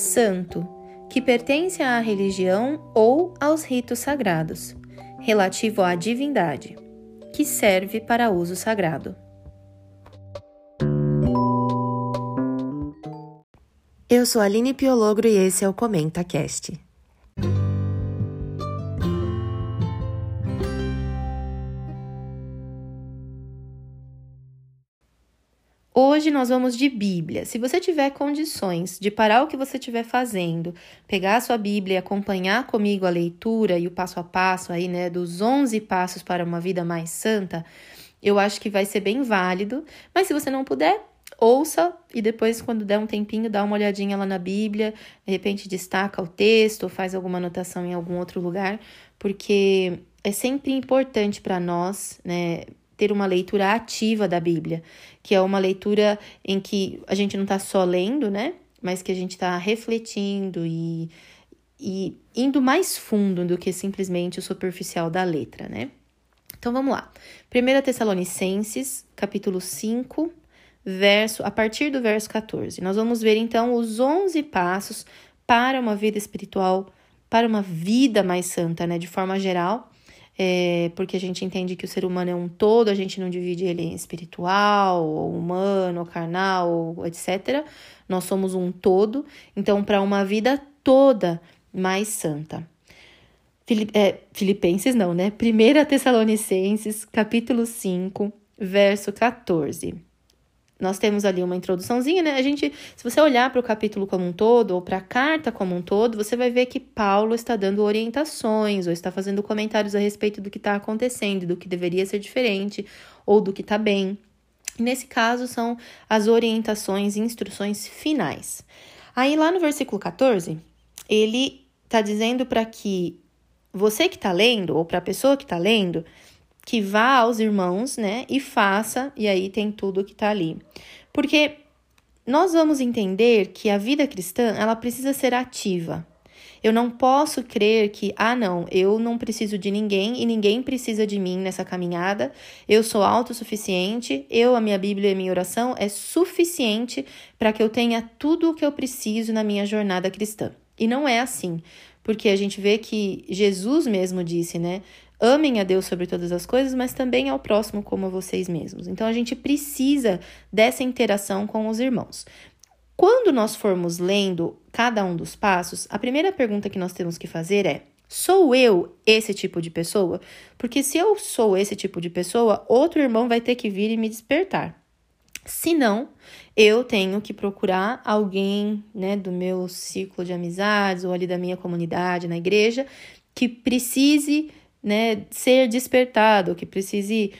santo, que pertence à religião ou aos ritos sagrados, relativo à divindade, que serve para uso sagrado. Eu sou Aline Piologro e esse é o Comenta Cast. Hoje nós vamos de Bíblia. Se você tiver condições de parar o que você estiver fazendo, pegar a sua Bíblia e acompanhar comigo a leitura e o passo a passo aí, né, dos 11 passos para uma vida mais santa, eu acho que vai ser bem válido. Mas se você não puder, ouça e depois, quando der um tempinho, dá uma olhadinha lá na Bíblia, de repente destaca o texto ou faz alguma anotação em algum outro lugar, porque é sempre importante para nós, né, ter uma leitura ativa da Bíblia, que é uma leitura em que a gente não está só lendo, né? Mas que a gente está refletindo e, e indo mais fundo do que simplesmente o superficial da letra, né? Então vamos lá. 1 Tessalonicenses, capítulo 5, verso, a partir do verso 14. Nós vamos ver então os 11 passos para uma vida espiritual, para uma vida mais santa, né, de forma geral, é, porque a gente entende que o ser humano é um todo, a gente não divide ele em espiritual, ou humano, ou carnal, ou etc. Nós somos um todo, então, para uma vida toda mais santa. É, Filipenses não, né? 1 Tessalonicenses, capítulo 5, verso 14 nós temos ali uma introduçãozinha, né? A gente, se você olhar para o capítulo como um todo, ou para a carta como um todo, você vai ver que Paulo está dando orientações, ou está fazendo comentários a respeito do que está acontecendo, do que deveria ser diferente, ou do que está bem. Nesse caso, são as orientações e instruções finais. Aí, lá no versículo 14, ele está dizendo para que você que está lendo, ou para a pessoa que está lendo, que vá aos irmãos, né, e faça, e aí tem tudo que tá ali. Porque nós vamos entender que a vida cristã, ela precisa ser ativa. Eu não posso crer que, ah, não, eu não preciso de ninguém e ninguém precisa de mim nessa caminhada. Eu sou autossuficiente, eu, a minha Bíblia e a minha oração é suficiente para que eu tenha tudo o que eu preciso na minha jornada cristã. E não é assim, porque a gente vê que Jesus mesmo disse, né? Amem a Deus sobre todas as coisas, mas também ao próximo como a vocês mesmos. Então a gente precisa dessa interação com os irmãos. Quando nós formos lendo cada um dos passos, a primeira pergunta que nós temos que fazer é: Sou eu esse tipo de pessoa? Porque se eu sou esse tipo de pessoa, outro irmão vai ter que vir e me despertar. Se não, eu tenho que procurar alguém, né, do meu ciclo de amizades ou ali da minha comunidade na igreja que precise né, ser despertado, que precise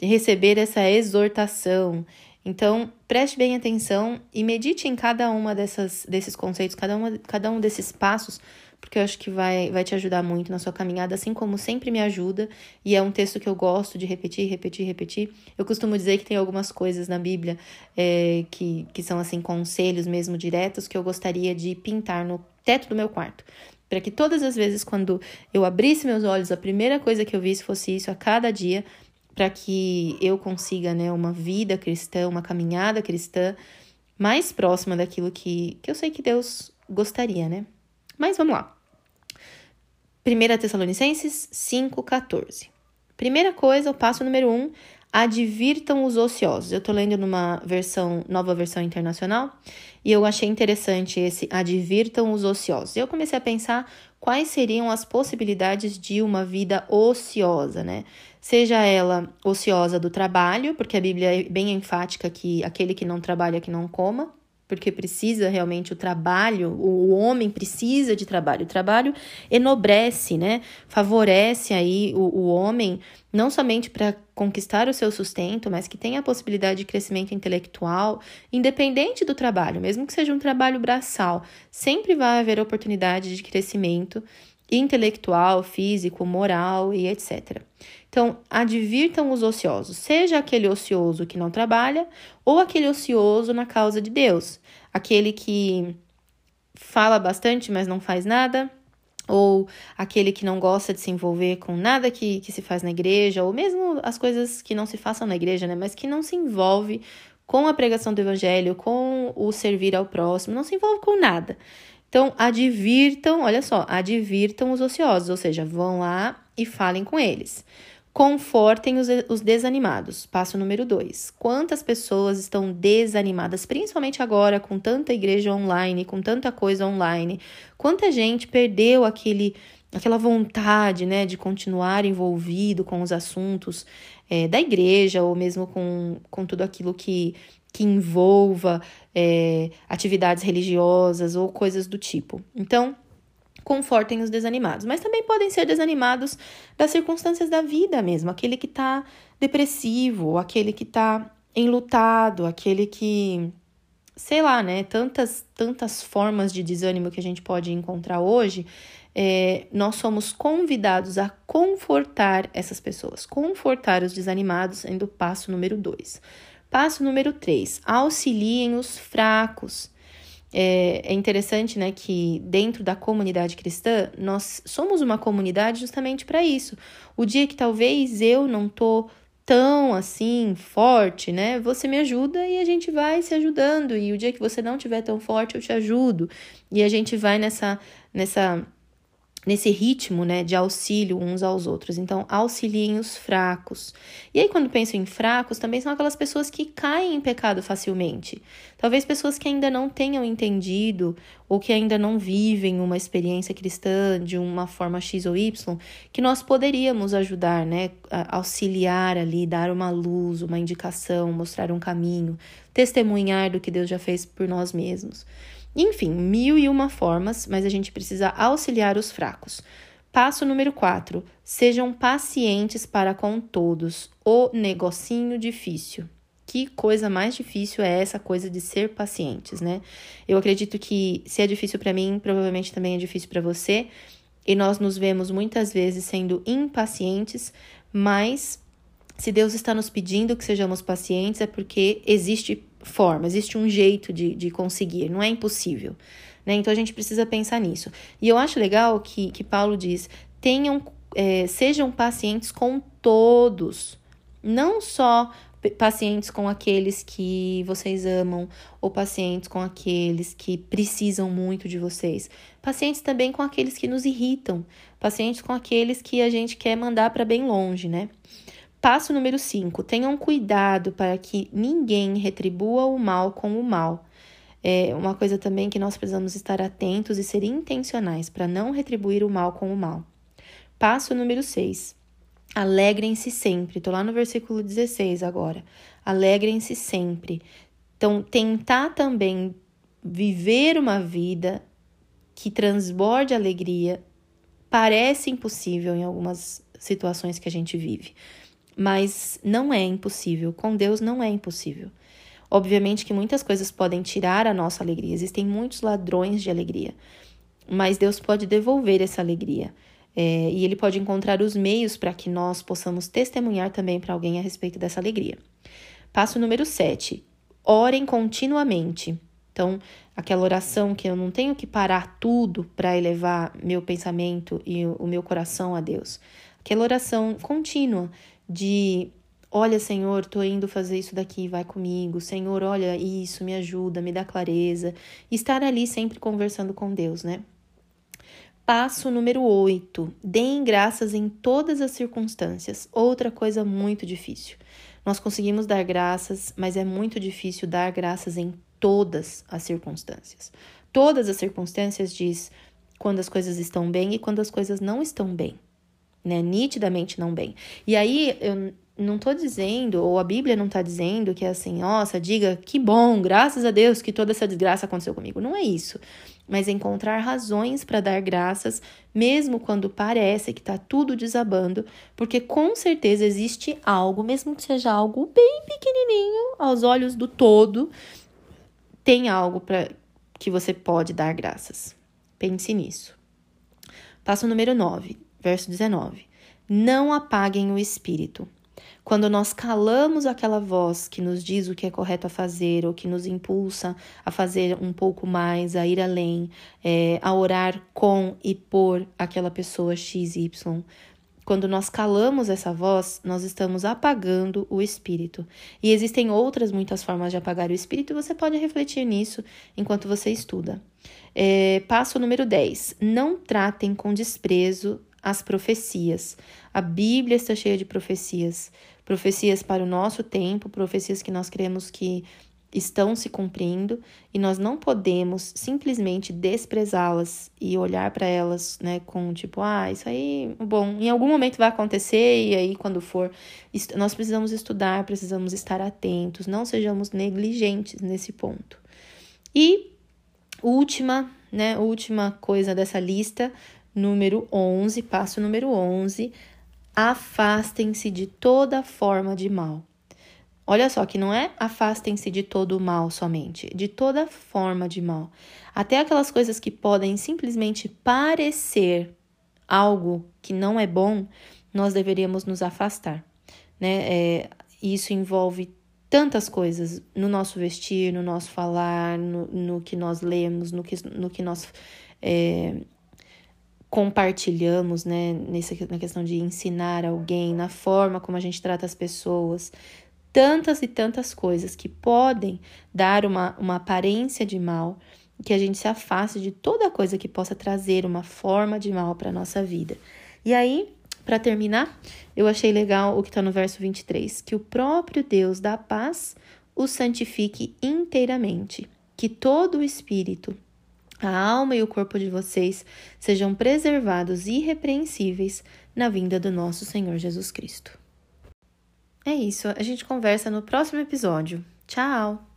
receber essa exortação. Então, preste bem atenção e medite em cada uma dessas, desses conceitos, cada, uma, cada um desses passos, porque eu acho que vai, vai te ajudar muito na sua caminhada, assim como sempre me ajuda, e é um texto que eu gosto de repetir, repetir, repetir. Eu costumo dizer que tem algumas coisas na Bíblia é, que, que são, assim, conselhos mesmo diretos que eu gostaria de pintar no teto do meu quarto para que todas as vezes quando eu abrisse meus olhos, a primeira coisa que eu visse fosse isso a cada dia, para que eu consiga, né, uma vida cristã, uma caminhada cristã mais próxima daquilo que, que eu sei que Deus gostaria, né? Mas vamos lá. 1 Tessalonicenses 5,14. Primeira coisa, o passo número 1, um, advirtam os ociosos. Eu tô lendo numa versão, nova versão internacional, e eu achei interessante esse advirtam os ociosos. Eu comecei a pensar quais seriam as possibilidades de uma vida ociosa, né? Seja ela ociosa do trabalho, porque a Bíblia é bem enfática que aquele que não trabalha que não coma, porque precisa realmente o trabalho, o homem precisa de trabalho. O trabalho enobrece, né? Favorece aí o, o homem não somente para conquistar o seu sustento, mas que tenha a possibilidade de crescimento intelectual, independente do trabalho, mesmo que seja um trabalho braçal, sempre vai haver oportunidade de crescimento intelectual, físico, moral e etc. Então, advirtam os ociosos, seja aquele ocioso que não trabalha ou aquele ocioso na causa de Deus, aquele que fala bastante, mas não faz nada, ou aquele que não gosta de se envolver com nada que, que se faz na igreja, ou mesmo as coisas que não se façam na igreja, né? Mas que não se envolve com a pregação do evangelho, com o servir ao próximo, não se envolve com nada. Então, advirtam, olha só, advirtam os ociosos, ou seja, vão lá e falem com eles. Confortem os, os desanimados. Passo número dois. Quantas pessoas estão desanimadas, principalmente agora, com tanta igreja online, com tanta coisa online? Quanta gente perdeu aquele, aquela vontade né, de continuar envolvido com os assuntos é, da igreja, ou mesmo com, com tudo aquilo que, que envolva é, atividades religiosas ou coisas do tipo. Então, confortem os desanimados, mas também podem ser desanimados das circunstâncias da vida mesmo, aquele que está depressivo, aquele que está enlutado, aquele que sei lá, né? Tantas tantas formas de desânimo que a gente pode encontrar hoje. É, nós somos convidados a confortar essas pessoas, confortar os desanimados, sendo o passo número dois. Passo número três: auxiliem os fracos. É, é interessante, né, que dentro da comunidade cristã, nós somos uma comunidade justamente para isso. O dia que talvez eu não tô tão assim forte, né? Você me ajuda e a gente vai se ajudando. E o dia que você não tiver tão forte, eu te ajudo. E a gente vai nessa nessa nesse ritmo, né, de auxílio uns aos outros. Então, auxiliem os fracos. E aí, quando penso em fracos, também são aquelas pessoas que caem em pecado facilmente. Talvez pessoas que ainda não tenham entendido ou que ainda não vivem uma experiência cristã de uma forma X ou Y, que nós poderíamos ajudar, né, auxiliar ali, dar uma luz, uma indicação, mostrar um caminho, testemunhar do que Deus já fez por nós mesmos. Enfim, mil e uma formas, mas a gente precisa auxiliar os fracos. Passo número 4. Sejam pacientes para com todos. O negocinho difícil. Que coisa mais difícil é essa coisa de ser pacientes, né? Eu acredito que se é difícil para mim, provavelmente também é difícil para você. E nós nos vemos muitas vezes sendo impacientes, mas se Deus está nos pedindo que sejamos pacientes, é porque existe forma, existe um jeito de, de conseguir, não é impossível. Né? Então a gente precisa pensar nisso. E eu acho legal que, que Paulo diz: tenham, é, sejam pacientes com todos, não só pacientes com aqueles que vocês amam ou pacientes com aqueles que precisam muito de vocês. Pacientes também com aqueles que nos irritam, pacientes com aqueles que a gente quer mandar para bem longe, né? Passo número 5. Tenham cuidado para que ninguém retribua o mal com o mal. É uma coisa também que nós precisamos estar atentos e ser intencionais para não retribuir o mal com o mal. Passo número 6. Alegrem-se sempre. Estou lá no versículo 16 agora. Alegrem-se sempre. Então, tentar também viver uma vida que transborde alegria parece impossível em algumas situações que a gente vive mas não é impossível. Com Deus não é impossível. Obviamente que muitas coisas podem tirar a nossa alegria, existem muitos ladrões de alegria, mas Deus pode devolver essa alegria. É, e Ele pode encontrar os meios para que nós possamos testemunhar também para alguém a respeito dessa alegria. Passo número 7. Orem continuamente. Então, aquela oração que eu não tenho que parar tudo para elevar meu pensamento e o meu coração a Deus. Aquela oração contínua de olha, Senhor, tô indo fazer isso daqui, vai comigo. Senhor, olha isso, me ajuda, me dá clareza. Estar ali sempre conversando com Deus, né? Passo número 8. Deem graças em todas as circunstâncias. Outra coisa muito difícil. Nós conseguimos dar graças, mas é muito difícil dar graças em todas as circunstâncias. Todas as circunstâncias diz quando as coisas estão bem e quando as coisas não estão bem né? Nitidamente não bem. E aí eu não tô dizendo, ou a Bíblia não tá dizendo que é assim, nossa, diga que bom, graças a Deus que toda essa desgraça aconteceu comigo. Não é isso. Mas encontrar razões para dar graças, mesmo quando parece que tá tudo desabando, porque com certeza existe algo, mesmo que seja algo bem pequenininho aos olhos do todo, tem algo para que você pode dar graças. Pense nisso. Passo número 9 verso 19. Não apaguem o espírito. Quando nós calamos aquela voz que nos diz o que é correto a fazer, ou que nos impulsa a fazer um pouco mais, a ir além, é, a orar com e por aquela pessoa XY, quando nós calamos essa voz, nós estamos apagando o espírito. E existem outras muitas formas de apagar o espírito, você pode refletir nisso enquanto você estuda. É, passo número 10. Não tratem com desprezo as profecias. A Bíblia está cheia de profecias. Profecias para o nosso tempo, profecias que nós cremos que estão se cumprindo e nós não podemos simplesmente desprezá-las e olhar para elas, né, com tipo, ah, isso aí, bom, em algum momento vai acontecer e aí quando for, nós precisamos estudar, precisamos estar atentos, não sejamos negligentes nesse ponto. E última, né, última coisa dessa lista, número 11, passo número 11, afastem-se de toda forma de mal. Olha só que não é afastem-se de todo o mal somente, de toda forma de mal. Até aquelas coisas que podem simplesmente parecer algo que não é bom, nós deveríamos nos afastar. Né? É, isso envolve tantas coisas no nosso vestir, no nosso falar, no, no que nós lemos, no que, no que nós é, compartilhamos, né? Nessa, na questão de ensinar alguém, na forma como a gente trata as pessoas, tantas e tantas coisas que podem dar uma, uma aparência de mal, que a gente se afaste de toda coisa que possa trazer uma forma de mal para a nossa vida. E aí, para terminar, eu achei legal o que está no verso 23, que o próprio Deus da paz o santifique inteiramente, que todo o espírito, a alma e o corpo de vocês sejam preservados irrepreensíveis na vinda do nosso Senhor Jesus Cristo. É isso, a gente conversa no próximo episódio. Tchau!